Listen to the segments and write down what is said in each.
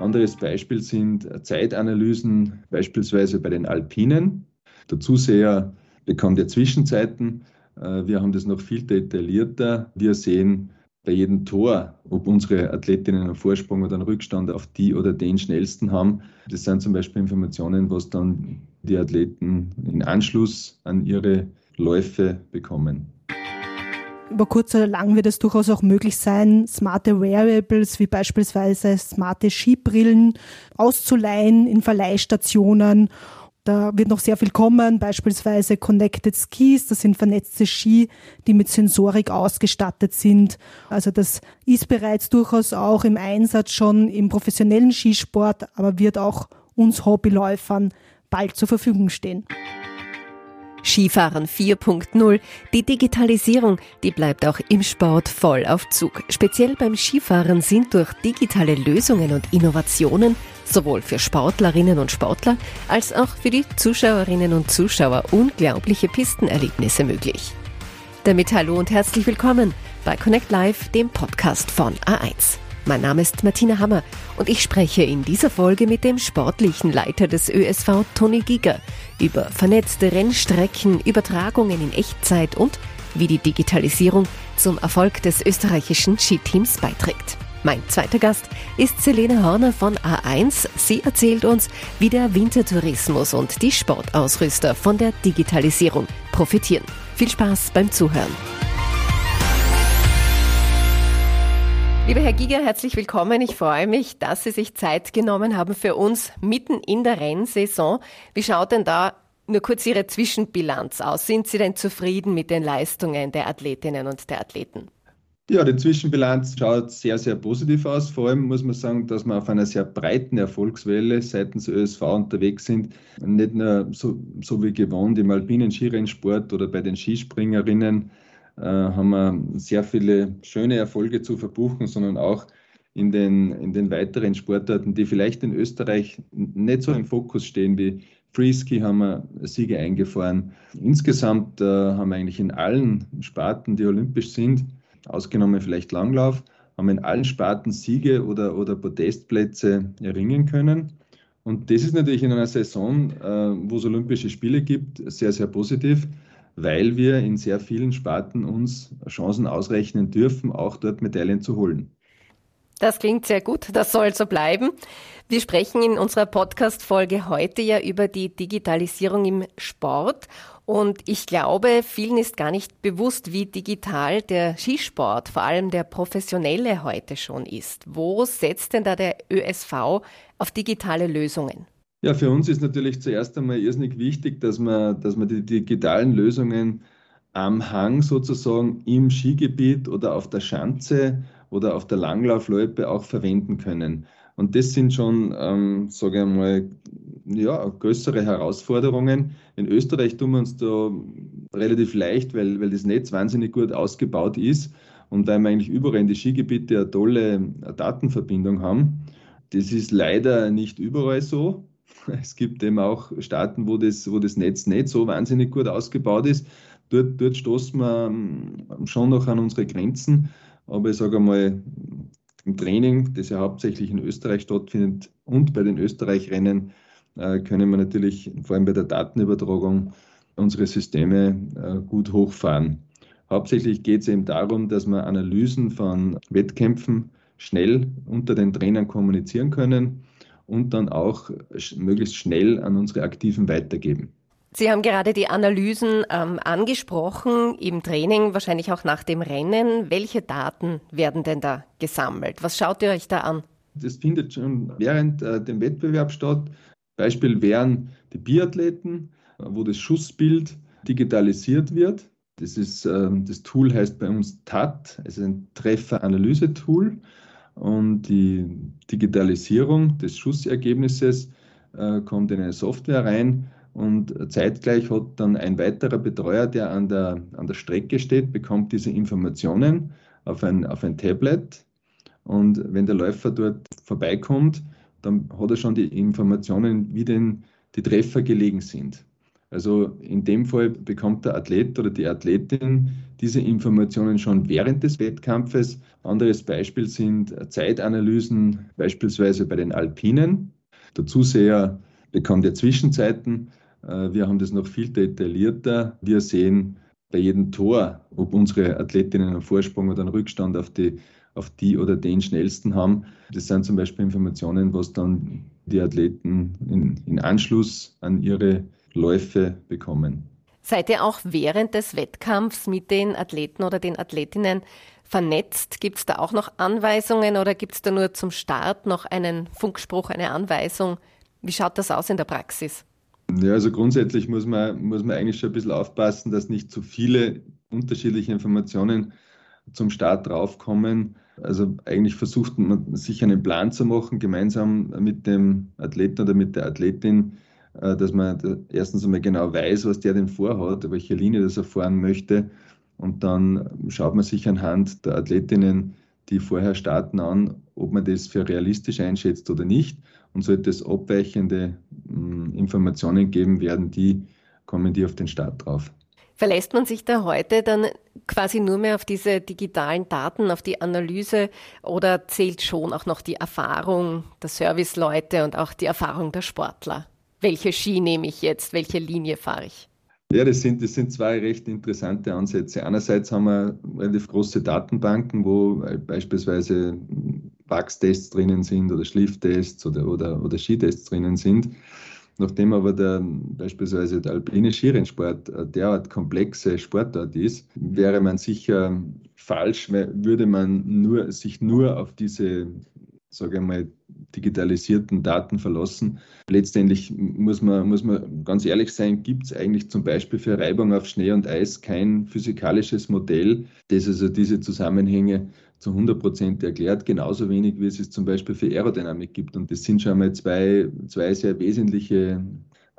Anderes Beispiel sind Zeitanalysen, beispielsweise bei den Alpinen. Der Zuseher bekommt ja Zwischenzeiten. Äh, wir haben das noch viel detaillierter. Wir sehen bei jedem Tor, ob unsere Athletinnen einen Vorsprung oder einen Rückstand auf die oder den schnellsten haben. Das sind zum Beispiel Informationen, was dann die Athleten in Anschluss an ihre Läufe bekommen. Über kurz oder lang wird es durchaus auch möglich sein, smarte Wearables wie beispielsweise smarte Skibrillen auszuleihen in Verleihstationen. Da wird noch sehr viel kommen, beispielsweise Connected Skis, das sind vernetzte Ski, die mit Sensorik ausgestattet sind. Also das ist bereits durchaus auch im Einsatz schon im professionellen Skisport, aber wird auch uns Hobbyläufern bald zur Verfügung stehen. Skifahren 4.0. Die Digitalisierung, die bleibt auch im Sport voll auf Zug. Speziell beim Skifahren sind durch digitale Lösungen und Innovationen sowohl für Sportlerinnen und Sportler als auch für die Zuschauerinnen und Zuschauer unglaubliche Pistenerlebnisse möglich. Damit hallo und herzlich willkommen bei Connect Live, dem Podcast von A1. Mein Name ist Martina Hammer und ich spreche in dieser Folge mit dem sportlichen Leiter des ÖSV Toni Giger über vernetzte Rennstrecken, Übertragungen in Echtzeit und wie die Digitalisierung zum Erfolg des österreichischen Skiteams beiträgt. Mein zweiter Gast ist Selene Horner von A1. Sie erzählt uns, wie der Wintertourismus und die Sportausrüster von der Digitalisierung profitieren. Viel Spaß beim Zuhören. Lieber Herr Giger, herzlich willkommen. Ich freue mich, dass Sie sich Zeit genommen haben für uns mitten in der Rennsaison. Wie schaut denn da nur kurz Ihre Zwischenbilanz aus? Sind Sie denn zufrieden mit den Leistungen der Athletinnen und der Athleten? Ja, die Zwischenbilanz schaut sehr, sehr positiv aus. Vor allem muss man sagen, dass wir auf einer sehr breiten Erfolgswelle seitens ÖSV unterwegs sind. Nicht nur so, so wie gewohnt im alpinen Skirennsport oder bei den Skispringerinnen, haben wir sehr viele schöne Erfolge zu verbuchen, sondern auch in den, in den weiteren Sportarten, die vielleicht in Österreich nicht so im Fokus stehen wie Freeski, haben wir Siege eingefahren. Insgesamt äh, haben wir eigentlich in allen Sparten, die olympisch sind, ausgenommen vielleicht Langlauf, haben wir in allen Sparten Siege oder, oder Podestplätze erringen können. Und das ist natürlich in einer Saison, äh, wo es Olympische Spiele gibt, sehr, sehr positiv weil wir in sehr vielen Sparten uns Chancen ausrechnen dürfen, auch dort Medaillen zu holen. Das klingt sehr gut, das soll so bleiben. Wir sprechen in unserer Podcast-Folge heute ja über die Digitalisierung im Sport. Und ich glaube, vielen ist gar nicht bewusst, wie digital der Skisport, vor allem der professionelle heute schon ist. Wo setzt denn da der ÖSV auf digitale Lösungen? Ja, für uns ist natürlich zuerst einmal irrsinnig wichtig, dass man, dass man die digitalen Lösungen am Hang sozusagen im Skigebiet oder auf der Schanze oder auf der Langlaufloipe auch verwenden können. Und das sind schon, ähm, sage ich mal, ja, größere Herausforderungen. In Österreich tun wir uns da relativ leicht, weil, weil das Netz wahnsinnig gut ausgebaut ist und weil wir eigentlich überall in die Skigebiete eine tolle Datenverbindung haben. Das ist leider nicht überall so. Es gibt eben auch Staaten, wo das, wo das Netz nicht so wahnsinnig gut ausgebaut ist. Dort, dort stoßen wir ähm, schon noch an unsere Grenzen. Aber ich sage einmal, im Training, das ja hauptsächlich in Österreich stattfindet und bei den Österreich-Rennen, äh, können wir natürlich vor allem bei der Datenübertragung unsere Systeme äh, gut hochfahren. Hauptsächlich geht es eben darum, dass wir Analysen von Wettkämpfen schnell unter den Trainern kommunizieren können und dann auch möglichst schnell an unsere Aktiven weitergeben. Sie haben gerade die Analysen ähm, angesprochen im Training, wahrscheinlich auch nach dem Rennen. Welche Daten werden denn da gesammelt? Was schaut ihr euch da an? Das findet schon während äh, dem Wettbewerb statt. Beispiel wären die Biathleten, äh, wo das Schussbild digitalisiert wird. Das, ist, äh, das Tool heißt bei uns TAT, es ist ein Trefferanalyse-Tool. Und die Digitalisierung des Schussergebnisses äh, kommt in eine Software rein und zeitgleich hat dann ein weiterer Betreuer, der an der, an der Strecke steht, bekommt diese Informationen auf ein, auf ein Tablet. Und wenn der Läufer dort vorbeikommt, dann hat er schon die Informationen, wie denn die Treffer gelegen sind. Also in dem Fall bekommt der Athlet oder die Athletin diese Informationen schon während des Wettkampfes. Anderes Beispiel sind Zeitanalysen, beispielsweise bei den Alpinen. Der Zuseher bekommt ja Zwischenzeiten. Äh, wir haben das noch viel detaillierter. Wir sehen bei jedem Tor, ob unsere Athletinnen einen Vorsprung oder einen Rückstand auf die, auf die oder den schnellsten haben. Das sind zum Beispiel Informationen, was dann die Athleten in, in Anschluss an ihre Läufe bekommen. Seid ihr auch während des Wettkampfs mit den Athleten oder den Athletinnen vernetzt? Gibt es da auch noch Anweisungen oder gibt es da nur zum Start noch einen Funkspruch, eine Anweisung? Wie schaut das aus in der Praxis? Ja, also grundsätzlich muss man, muss man eigentlich schon ein bisschen aufpassen, dass nicht zu viele unterschiedliche Informationen zum Start draufkommen. Also eigentlich versucht man sich einen Plan zu machen, gemeinsam mit dem Athleten oder mit der Athletin, dass man erstens einmal genau weiß, was der denn vorhat, welche Linie das er fahren möchte. Und dann schaut man sich anhand der Athletinnen, die vorher starten, an, ob man das für realistisch einschätzt oder nicht. Und sollte es abweichende hm, Informationen geben, werden die, kommen die auf den Start drauf. Verlässt man sich da heute dann quasi nur mehr auf diese digitalen Daten, auf die Analyse oder zählt schon auch noch die Erfahrung der Serviceleute und auch die Erfahrung der Sportler? Welche Ski nehme ich jetzt? Welche Linie fahre ich? Ja, das sind, das sind zwei recht interessante Ansätze. Einerseits haben wir relativ große Datenbanken, wo beispielsweise Wachstests drinnen sind oder Schlifftests oder, oder, oder Skitests drinnen sind. Nachdem aber der, beispielsweise der alpine Skirennsport derart komplexe Sportart ist, wäre man sicher falsch, würde man nur, sich nur auf diese, sage ich mal, digitalisierten Daten verlassen. Letztendlich muss man, muss man ganz ehrlich sein, gibt es eigentlich zum Beispiel für Reibung auf Schnee und Eis kein physikalisches Modell, das also diese Zusammenhänge zu 100 Prozent erklärt, genauso wenig wie es es zum Beispiel für Aerodynamik gibt. Und das sind schon mal zwei, zwei sehr wesentliche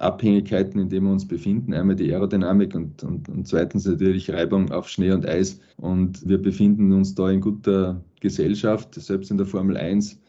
Abhängigkeiten, in denen wir uns befinden. Einmal die Aerodynamik und, und, und zweitens natürlich Reibung auf Schnee und Eis. Und wir befinden uns da in guter Gesellschaft. Selbst in der Formel 1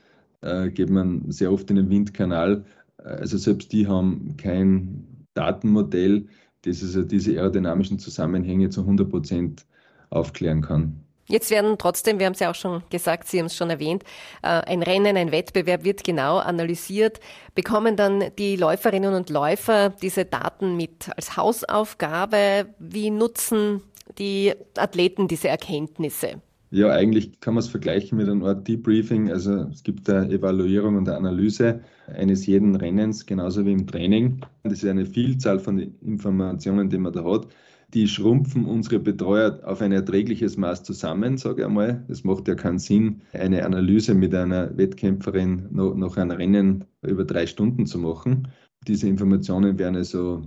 äh, geht man sehr oft in den Windkanal. Also selbst die haben kein Datenmodell, das also diese aerodynamischen Zusammenhänge zu 100 Prozent aufklären kann. Jetzt werden trotzdem, wir haben es ja auch schon gesagt, Sie haben es schon erwähnt, äh, ein Rennen, ein Wettbewerb wird genau analysiert. Bekommen dann die Läuferinnen und Läufer diese Daten mit als Hausaufgabe? Wie nutzen die Athleten diese Erkenntnisse? Ja, eigentlich kann man es vergleichen mit einer Art Debriefing. Also es gibt eine Evaluierung und eine Analyse eines jeden Rennens, genauso wie im Training. Das ist eine Vielzahl von Informationen, die man da hat die schrumpfen unsere Betreuer auf ein erträgliches Maß zusammen, sage ich einmal. Es macht ja keinen Sinn, eine Analyse mit einer Wettkämpferin noch, noch ein Rennen über drei Stunden zu machen. Diese Informationen werden also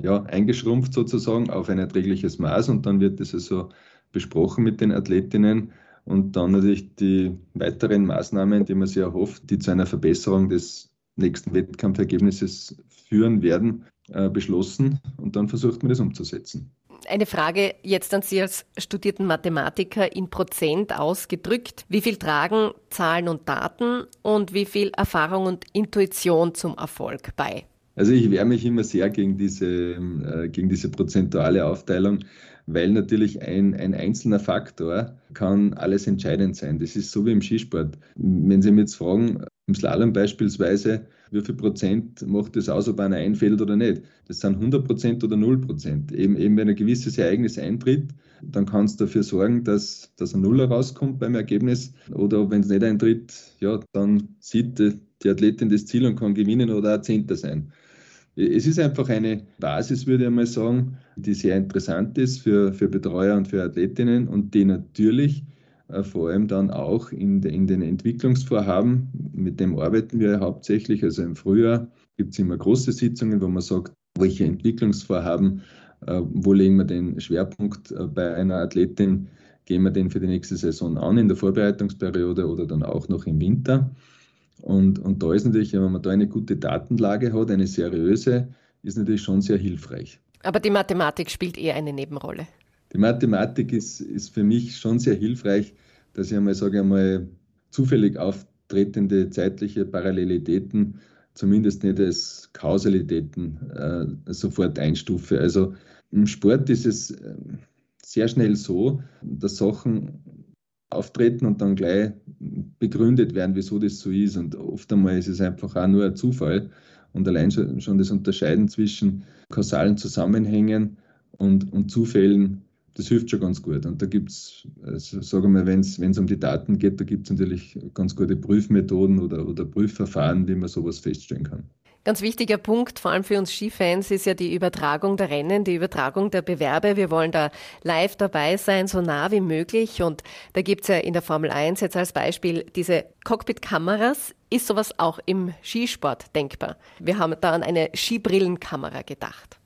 ja, eingeschrumpft sozusagen auf ein erträgliches Maß und dann wird das also besprochen mit den Athletinnen und dann natürlich die weiteren Maßnahmen, die man sich erhofft, die zu einer Verbesserung des nächsten Wettkampfergebnisses führen werden, äh, beschlossen und dann versucht man das umzusetzen. Eine Frage jetzt an Sie als studierten Mathematiker in Prozent ausgedrückt. Wie viel tragen Zahlen und Daten und wie viel Erfahrung und Intuition zum Erfolg bei? Also ich wehre mich immer sehr gegen diese, äh, gegen diese prozentuale Aufteilung, weil natürlich ein, ein einzelner Faktor kann alles entscheidend sein. Das ist so wie im Skisport. Wenn Sie mich jetzt fragen, im Slalom beispielsweise, wie viel Prozent macht das aus, ob einer einfällt oder nicht? Das sind 100 Prozent oder 0 Prozent. Eben, eben wenn ein gewisses Ereignis eintritt, dann kannst du dafür sorgen, dass, dass ein Nuller rauskommt beim Ergebnis. Oder wenn es nicht eintritt, ja, dann sieht die, die Athletin das Ziel und kann gewinnen oder auch Zehnter sein. Es ist einfach eine Basis, würde ich mal sagen, die sehr interessant ist für, für Betreuer und für Athletinnen und die natürlich vor allem dann auch in, in den Entwicklungsvorhaben, mit dem arbeiten wir hauptsächlich. Also im Frühjahr gibt es immer große Sitzungen, wo man sagt, welche Entwicklungsvorhaben, äh, wo legen wir den Schwerpunkt äh, bei einer Athletin, gehen wir den für die nächste Saison an in der Vorbereitungsperiode oder dann auch noch im Winter. Und, und da ist natürlich, wenn man da eine gute Datenlage hat, eine seriöse, ist natürlich schon sehr hilfreich. Aber die Mathematik spielt eher eine Nebenrolle. Die Mathematik ist, ist für mich schon sehr hilfreich, dass ich einmal, sage einmal, zufällig auftretende zeitliche Parallelitäten zumindest nicht als Kausalitäten äh, sofort einstufe. Also im Sport ist es äh, sehr schnell so, dass Sachen auftreten und dann gleich begründet werden, wieso das so ist. Und oft einmal ist es einfach auch nur ein Zufall. Und allein schon das Unterscheiden zwischen kausalen Zusammenhängen und, und Zufällen, das hilft schon ganz gut. Und da gibt es, also sagen wir mal, wenn es um die Daten geht, da gibt es natürlich ganz gute Prüfmethoden oder, oder Prüfverfahren, wie man sowas feststellen kann. Ganz wichtiger Punkt, vor allem für uns Skifans, ist ja die Übertragung der Rennen, die Übertragung der Bewerbe. Wir wollen da live dabei sein, so nah wie möglich. Und da gibt's ja in der Formel 1 jetzt als Beispiel diese Cockpit-Kameras. Ist sowas auch im Skisport denkbar? Wir haben da an eine Skibrillenkamera gedacht.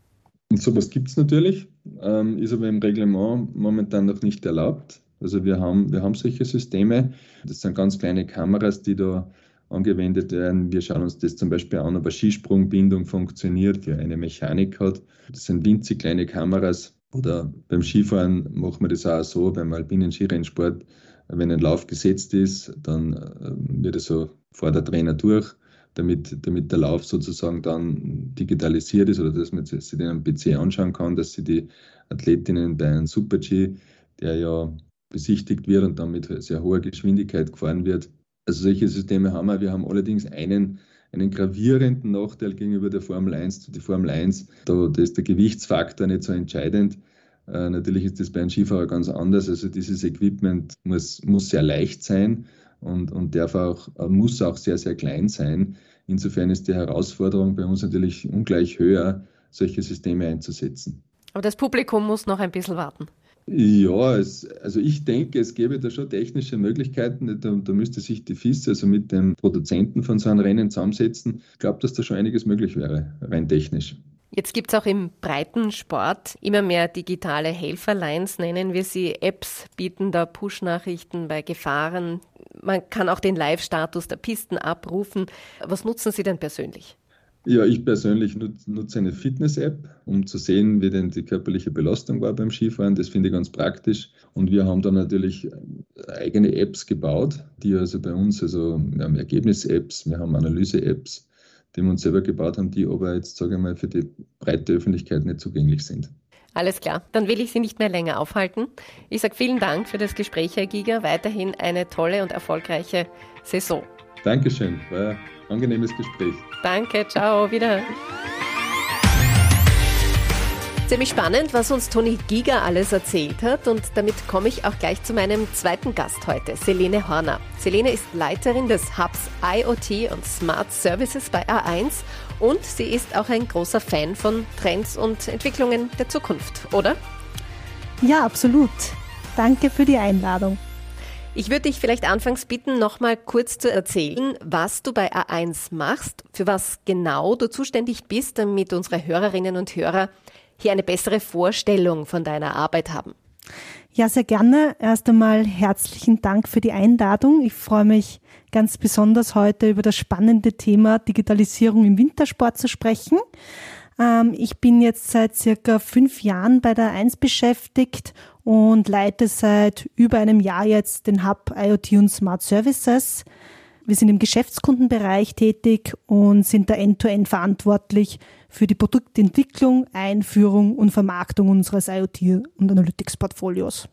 Und sowas gibt's natürlich, ähm, ist aber im Reglement momentan noch nicht erlaubt. Also wir haben, wir haben solche Systeme. Das sind ganz kleine Kameras, die da angewendet werden. Wir schauen uns das zum Beispiel an, ob eine Skisprungbindung funktioniert, wie eine Mechanik hat. Das sind winzig kleine Kameras. Oder beim Skifahren machen wir das auch so, beim alpinen Skirennsport, wenn ein Lauf gesetzt ist, dann äh, wird es so vor der Trainer durch, damit, damit der Lauf sozusagen dann digitalisiert ist oder dass man sich den am PC anschauen kann, dass sie die Athletinnen bei einem Super-G, der ja besichtigt wird und dann mit sehr hoher Geschwindigkeit gefahren wird, also solche Systeme haben wir. Wir haben allerdings einen, einen gravierenden Nachteil gegenüber der Formel 1. Die Formel 1, da, da ist der Gewichtsfaktor nicht so entscheidend. Äh, natürlich ist das bei einem Skifahrer ganz anders. Also dieses Equipment muss, muss sehr leicht sein und, und darf auch, äh, muss auch sehr, sehr klein sein. Insofern ist die Herausforderung bei uns natürlich ungleich höher, solche Systeme einzusetzen. Aber das Publikum muss noch ein bisschen warten. Ja, es, also ich denke, es gäbe da schon technische Möglichkeiten. Da, da müsste sich die FIS, also mit dem Produzenten von so einem Rennen zusammensetzen. Ich glaube, dass da schon einiges möglich wäre, rein technisch. Jetzt gibt es auch im breiten Sport immer mehr digitale Helferlines, nennen wir sie. Apps bieten da Push-Nachrichten bei Gefahren. Man kann auch den Live-Status der Pisten abrufen. Was nutzen Sie denn persönlich? Ja, ich persönlich nutze eine Fitness-App, um zu sehen, wie denn die körperliche Belastung war beim Skifahren. Das finde ich ganz praktisch. Und wir haben da natürlich äh, eigene Apps gebaut, die also bei uns, also wir haben Ergebnis-Apps, wir haben Analyse-Apps, die wir uns selber gebaut haben, die aber jetzt, sage ich mal, für die breite Öffentlichkeit nicht zugänglich sind. Alles klar, dann will ich Sie nicht mehr länger aufhalten. Ich sage vielen Dank für das Gespräch, Herr Giger. Weiterhin eine tolle und erfolgreiche Saison. Dankeschön, war ein angenehmes Gespräch. Danke, ciao, wieder. Ziemlich spannend, was uns Toni Giger alles erzählt hat und damit komme ich auch gleich zu meinem zweiten Gast heute, Selene Horner. Selene ist Leiterin des Hubs IoT und Smart Services bei A1 und sie ist auch ein großer Fan von Trends und Entwicklungen der Zukunft, oder? Ja, absolut. Danke für die Einladung. Ich würde dich vielleicht anfangs bitten, nochmal kurz zu erzählen, was du bei A1 machst, für was genau du zuständig bist, damit unsere Hörerinnen und Hörer hier eine bessere Vorstellung von deiner Arbeit haben. Ja, sehr gerne. Erst einmal herzlichen Dank für die Einladung. Ich freue mich ganz besonders heute über das spannende Thema Digitalisierung im Wintersport zu sprechen. Ähm, ich bin jetzt seit circa fünf Jahren bei der 1 beschäftigt und leite seit über einem Jahr jetzt den Hub IoT und Smart Services. Wir sind im Geschäftskundenbereich tätig und sind da end-to-end -End verantwortlich für die Produktentwicklung, Einführung und Vermarktung unseres IoT- und Analytics-Portfolios.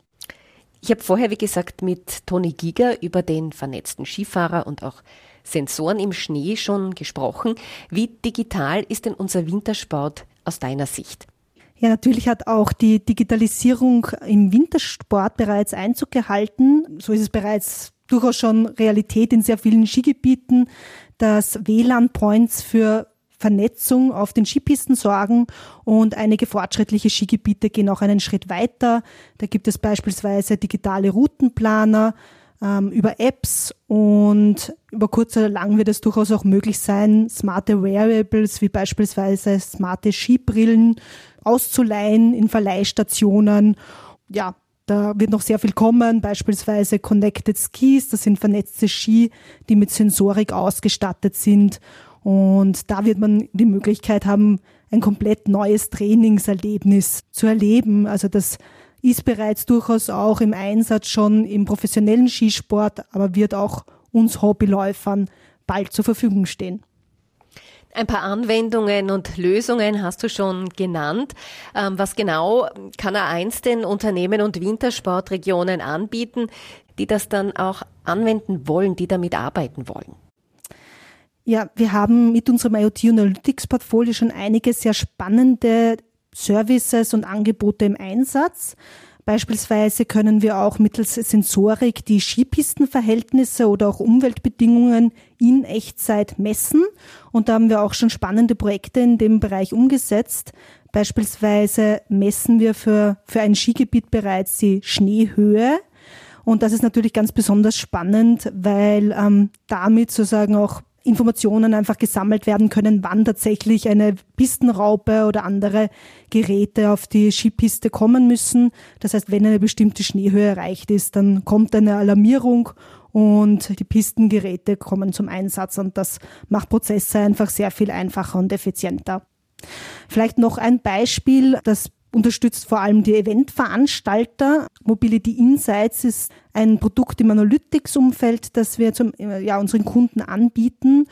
Ich habe vorher, wie gesagt, mit Toni Giger über den vernetzten Skifahrer und auch Sensoren im Schnee schon gesprochen. Wie digital ist denn unser Wintersport aus deiner Sicht? Ja, natürlich hat auch die Digitalisierung im Wintersport bereits Einzug gehalten. So ist es bereits durchaus schon Realität in sehr vielen Skigebieten, dass WLAN-Points für Vernetzung auf den Skipisten sorgen und einige fortschrittliche Skigebiete gehen auch einen Schritt weiter. Da gibt es beispielsweise digitale Routenplaner ähm, über Apps und über kurz oder lang wird es durchaus auch möglich sein, smarte Wearables wie beispielsweise smarte Skibrillen auszuleihen in Verleihstationen. Ja, da wird noch sehr viel kommen, beispielsweise Connected Skis, das sind vernetzte Ski, die mit Sensorik ausgestattet sind. Und da wird man die Möglichkeit haben, ein komplett neues Trainingserlebnis zu erleben. Also das ist bereits durchaus auch im Einsatz schon im professionellen Skisport, aber wird auch uns Hobbyläufern bald zur Verfügung stehen. Ein paar Anwendungen und Lösungen hast du schon genannt. Ähm, was genau kann A1 den Unternehmen und Wintersportregionen anbieten, die das dann auch anwenden wollen, die damit arbeiten wollen? Ja, wir haben mit unserem IoT Analytics Portfolio schon einige sehr spannende Services und Angebote im Einsatz. Beispielsweise können wir auch mittels Sensorik die Skipistenverhältnisse oder auch Umweltbedingungen in Echtzeit messen. Und da haben wir auch schon spannende Projekte in dem Bereich umgesetzt. Beispielsweise messen wir für, für ein Skigebiet bereits die Schneehöhe. Und das ist natürlich ganz besonders spannend, weil ähm, damit sozusagen auch Informationen einfach gesammelt werden können, wann tatsächlich eine Pistenraupe oder andere Geräte auf die Skipiste kommen müssen. Das heißt, wenn eine bestimmte Schneehöhe erreicht ist, dann kommt eine Alarmierung und die Pistengeräte kommen zum Einsatz und das macht Prozesse einfach sehr viel einfacher und effizienter. Vielleicht noch ein Beispiel, das unterstützt vor allem die Eventveranstalter. Mobility Insights ist ein Produkt im Analytics-Umfeld, das wir zum, ja, unseren Kunden anbieten.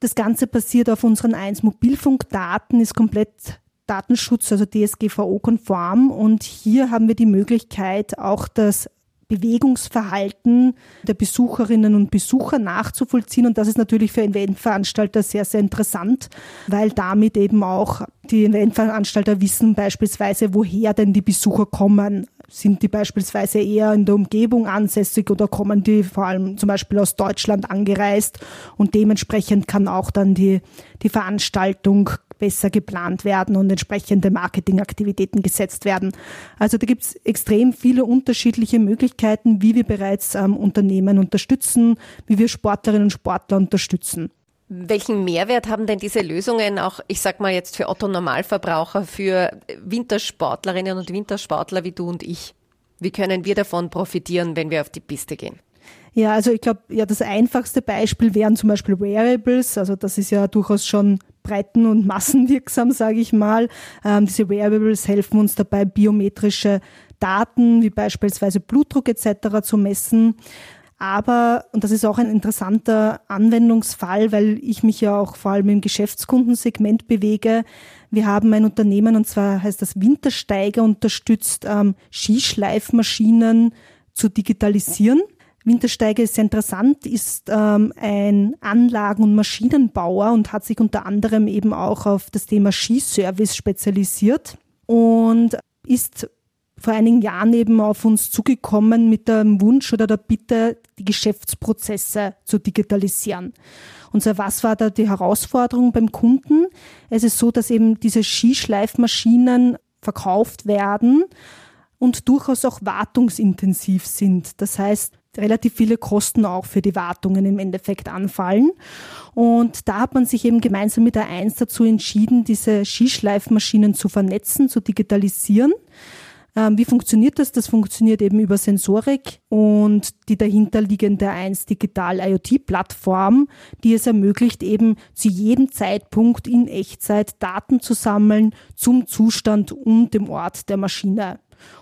Das Ganze basiert auf unseren 1 Mobilfunkdaten, ist komplett Datenschutz, also DSGVO-konform. Und hier haben wir die Möglichkeit, auch das Bewegungsverhalten der Besucherinnen und Besucher nachzuvollziehen. Und das ist natürlich für Eventveranstalter sehr, sehr interessant, weil damit eben auch die Eventveranstalter wissen beispielsweise, woher denn die Besucher kommen. Sind die beispielsweise eher in der Umgebung ansässig oder kommen die vor allem zum Beispiel aus Deutschland angereist und dementsprechend kann auch dann die, die Veranstaltung besser geplant werden und entsprechende Marketingaktivitäten gesetzt werden. Also da gibt es extrem viele unterschiedliche Möglichkeiten, wie wir bereits ähm, Unternehmen unterstützen, wie wir Sportlerinnen und Sportler unterstützen. Welchen Mehrwert haben denn diese Lösungen auch, ich sag mal jetzt für Otto Normalverbraucher, für Wintersportlerinnen und Wintersportler wie du und ich? Wie können wir davon profitieren, wenn wir auf die Piste gehen? Ja, also ich glaube, ja, das einfachste Beispiel wären zum Beispiel Wearables. Also das ist ja durchaus schon breiten- und massenwirksam, sage ich mal. Ähm, diese Wearables helfen uns dabei, biometrische Daten wie beispielsweise Blutdruck etc. zu messen. Aber, und das ist auch ein interessanter Anwendungsfall, weil ich mich ja auch vor allem im Geschäftskundensegment bewege. Wir haben ein Unternehmen, und zwar heißt das Wintersteiger, unterstützt ähm, Skischleifmaschinen zu digitalisieren. Wintersteiger ist sehr interessant, ist ähm, ein Anlagen- und Maschinenbauer und hat sich unter anderem eben auch auf das Thema Skiservice spezialisiert und ist vor einigen Jahren eben auf uns zugekommen mit dem Wunsch oder der Bitte, die Geschäftsprozesse zu digitalisieren. Und so was war da die Herausforderung beim Kunden? Es ist so, dass eben diese Skischleifmaschinen verkauft werden und durchaus auch wartungsintensiv sind. Das heißt, relativ viele Kosten auch für die Wartungen im Endeffekt anfallen. Und da hat man sich eben gemeinsam mit der 1 dazu entschieden, diese Skischleifmaschinen zu vernetzen, zu digitalisieren. Ähm, wie funktioniert das? Das funktioniert eben über Sensorik und die dahinterliegende 1 Digital IoT Plattform, die es ermöglicht, eben zu jedem Zeitpunkt in Echtzeit Daten zu sammeln zum Zustand und dem Ort der Maschine.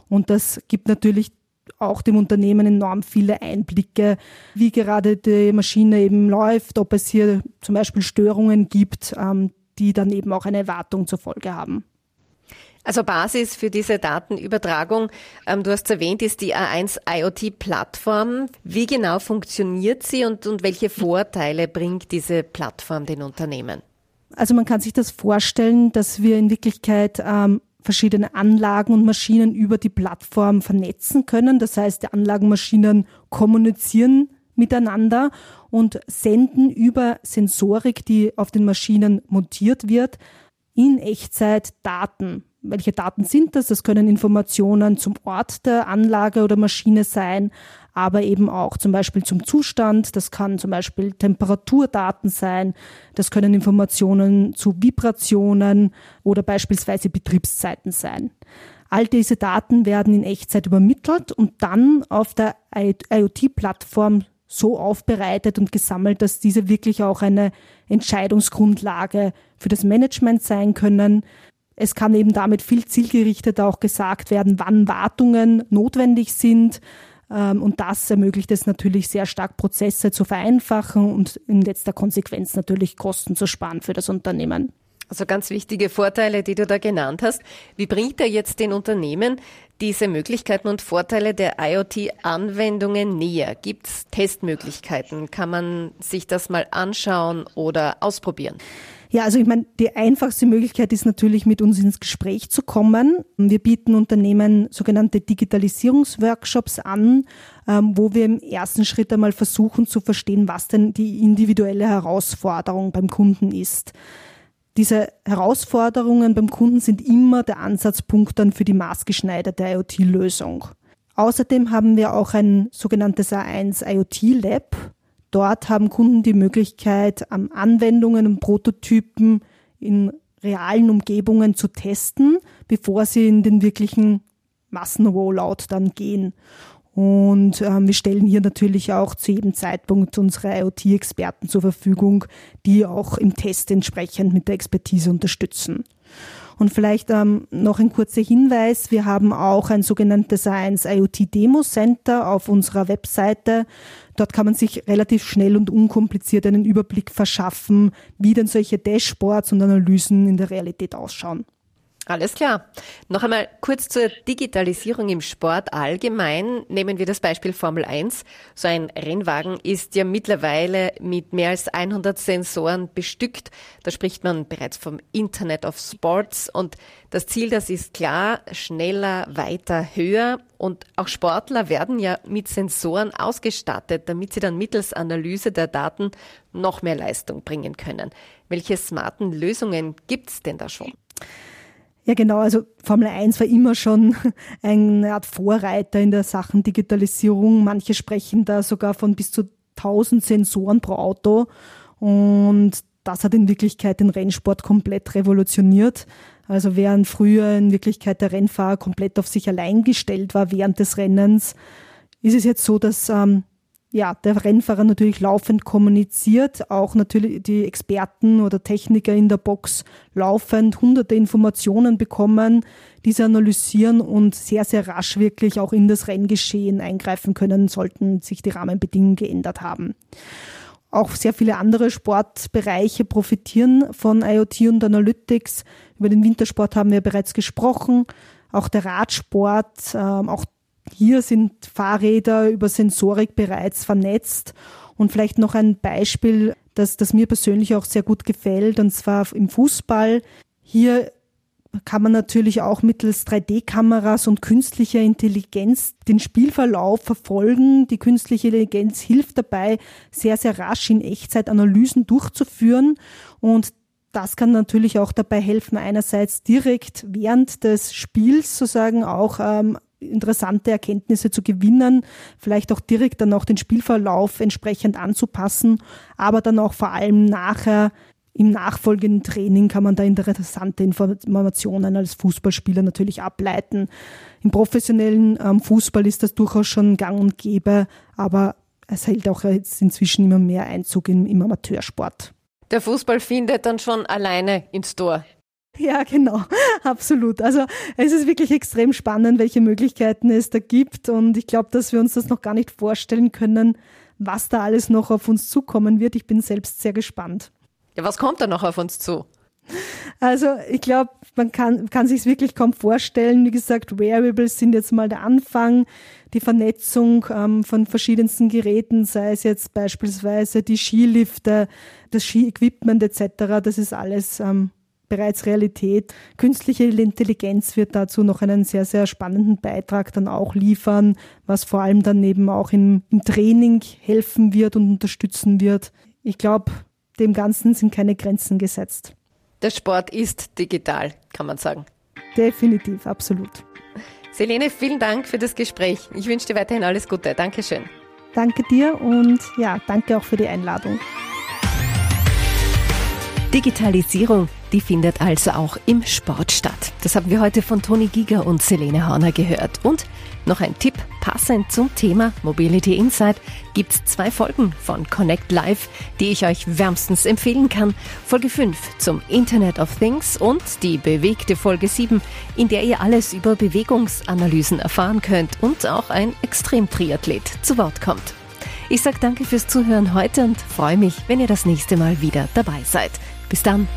Und das gibt natürlich auch dem Unternehmen enorm viele Einblicke, wie gerade die Maschine eben läuft, ob es hier zum Beispiel Störungen gibt, ähm, die dann eben auch eine Wartung zur Folge haben. Also Basis für diese Datenübertragung, ähm, du hast erwähnt, ist die A1 IoT-Plattform. Wie genau funktioniert sie und, und welche Vorteile bringt diese Plattform den Unternehmen? Also man kann sich das vorstellen, dass wir in Wirklichkeit ähm, verschiedene Anlagen und Maschinen über die Plattform vernetzen können. Das heißt, die Anlagenmaschinen kommunizieren miteinander und senden über Sensorik, die auf den Maschinen montiert wird, in Echtzeit Daten. Welche Daten sind das? Das können Informationen zum Ort der Anlage oder Maschine sein, aber eben auch zum Beispiel zum Zustand. Das kann zum Beispiel Temperaturdaten sein. Das können Informationen zu Vibrationen oder beispielsweise Betriebszeiten sein. All diese Daten werden in Echtzeit übermittelt und dann auf der IoT-Plattform so aufbereitet und gesammelt, dass diese wirklich auch eine Entscheidungsgrundlage für das Management sein können. Es kann eben damit viel zielgerichteter auch gesagt werden, wann Wartungen notwendig sind, und das ermöglicht es natürlich sehr stark, Prozesse zu vereinfachen und in letzter Konsequenz natürlich Kosten zu sparen für das Unternehmen. Also ganz wichtige Vorteile, die du da genannt hast. Wie bringt er jetzt den Unternehmen diese Möglichkeiten und Vorteile der IoT-Anwendungen näher? Gibt es Testmöglichkeiten? Kann man sich das mal anschauen oder ausprobieren? Ja, also ich meine, die einfachste Möglichkeit ist natürlich, mit uns ins Gespräch zu kommen. Wir bieten Unternehmen sogenannte Digitalisierungsworkshops an, ähm, wo wir im ersten Schritt einmal versuchen zu verstehen, was denn die individuelle Herausforderung beim Kunden ist. Diese Herausforderungen beim Kunden sind immer der Ansatzpunkt dann für die maßgeschneiderte IoT-Lösung. Außerdem haben wir auch ein sogenanntes A1 IoT Lab. Dort haben Kunden die Möglichkeit, Anwendungen und Prototypen in realen Umgebungen zu testen, bevor sie in den wirklichen Massenrollout dann gehen. Und ähm, wir stellen hier natürlich auch zu jedem Zeitpunkt unsere IoT-Experten zur Verfügung, die auch im Test entsprechend mit der Expertise unterstützen. Und vielleicht ähm, noch ein kurzer Hinweis. Wir haben auch ein sogenanntes Science IoT Demo Center auf unserer Webseite. Dort kann man sich relativ schnell und unkompliziert einen Überblick verschaffen, wie denn solche Dashboards und Analysen in der Realität ausschauen. Alles klar. Noch einmal kurz zur Digitalisierung im Sport allgemein. Nehmen wir das Beispiel Formel 1. So ein Rennwagen ist ja mittlerweile mit mehr als 100 Sensoren bestückt. Da spricht man bereits vom Internet of Sports. Und das Ziel, das ist klar, schneller, weiter, höher. Und auch Sportler werden ja mit Sensoren ausgestattet, damit sie dann mittels Analyse der Daten noch mehr Leistung bringen können. Welche smarten Lösungen gibt's denn da schon? Ja, genau. Also Formel 1 war immer schon eine Art Vorreiter in der Sachen Digitalisierung. Manche sprechen da sogar von bis zu 1000 Sensoren pro Auto. Und das hat in Wirklichkeit den Rennsport komplett revolutioniert. Also während früher in Wirklichkeit der Rennfahrer komplett auf sich allein gestellt war während des Rennens, ist es jetzt so, dass ähm, ja, der Rennfahrer natürlich laufend kommuniziert, auch natürlich die Experten oder Techniker in der Box laufend hunderte Informationen bekommen, diese analysieren und sehr, sehr rasch wirklich auch in das Renngeschehen eingreifen können, sollten sich die Rahmenbedingungen geändert haben. Auch sehr viele andere Sportbereiche profitieren von IoT und Analytics. Über den Wintersport haben wir bereits gesprochen. Auch der Radsport, ähm, auch hier sind Fahrräder über Sensorik bereits vernetzt. Und vielleicht noch ein Beispiel, das, das mir persönlich auch sehr gut gefällt, und zwar im Fußball. Hier kann man natürlich auch mittels 3D-Kameras und künstlicher Intelligenz den Spielverlauf verfolgen. Die künstliche Intelligenz hilft dabei, sehr, sehr rasch in Echtzeit Analysen durchzuführen. Und das kann natürlich auch dabei helfen, einerseits direkt während des Spiels sozusagen auch ähm, interessante Erkenntnisse zu gewinnen, vielleicht auch direkt dann auch den Spielverlauf entsprechend anzupassen, aber dann auch vor allem nachher im nachfolgenden Training kann man da interessante Informationen als Fußballspieler natürlich ableiten. Im professionellen ähm, Fußball ist das durchaus schon gang und gäbe, aber es hält auch jetzt inzwischen immer mehr Einzug im, im Amateursport. Der Fußball findet dann schon alleine ins Tor. Ja, genau, absolut. Also es ist wirklich extrem spannend, welche Möglichkeiten es da gibt und ich glaube, dass wir uns das noch gar nicht vorstellen können, was da alles noch auf uns zukommen wird. Ich bin selbst sehr gespannt. Ja, was kommt da noch auf uns zu? Also ich glaube, man kann, kann sich es wirklich kaum vorstellen. Wie gesagt, Wearables sind jetzt mal der Anfang. Die Vernetzung ähm, von verschiedensten Geräten, sei es jetzt beispielsweise die Skilifte, das Ski-Equipment etc., das ist alles ähm, bereits Realität. Künstliche Intelligenz wird dazu noch einen sehr, sehr spannenden Beitrag dann auch liefern, was vor allem dann eben auch im, im Training helfen wird und unterstützen wird. Ich glaube, dem Ganzen sind keine Grenzen gesetzt. Der Sport ist digital, kann man sagen. Definitiv, absolut. Selene, vielen Dank für das Gespräch. Ich wünsche dir weiterhin alles Gute. Dankeschön. Danke dir und ja, danke auch für die Einladung. Digitalisierung, die findet also auch im Sport statt. Das haben wir heute von Toni Giger und Selene Horner gehört. Und noch ein Tipp, passend zum Thema Mobility Insight gibt's zwei Folgen von Connect Live, die ich euch wärmstens empfehlen kann. Folge 5 zum Internet of Things und die bewegte Folge 7, in der ihr alles über Bewegungsanalysen erfahren könnt und auch ein Extremtriathlet zu Wort kommt. Ich sage danke fürs Zuhören heute und freue mich, wenn ihr das nächste Mal wieder dabei seid. Bis dann.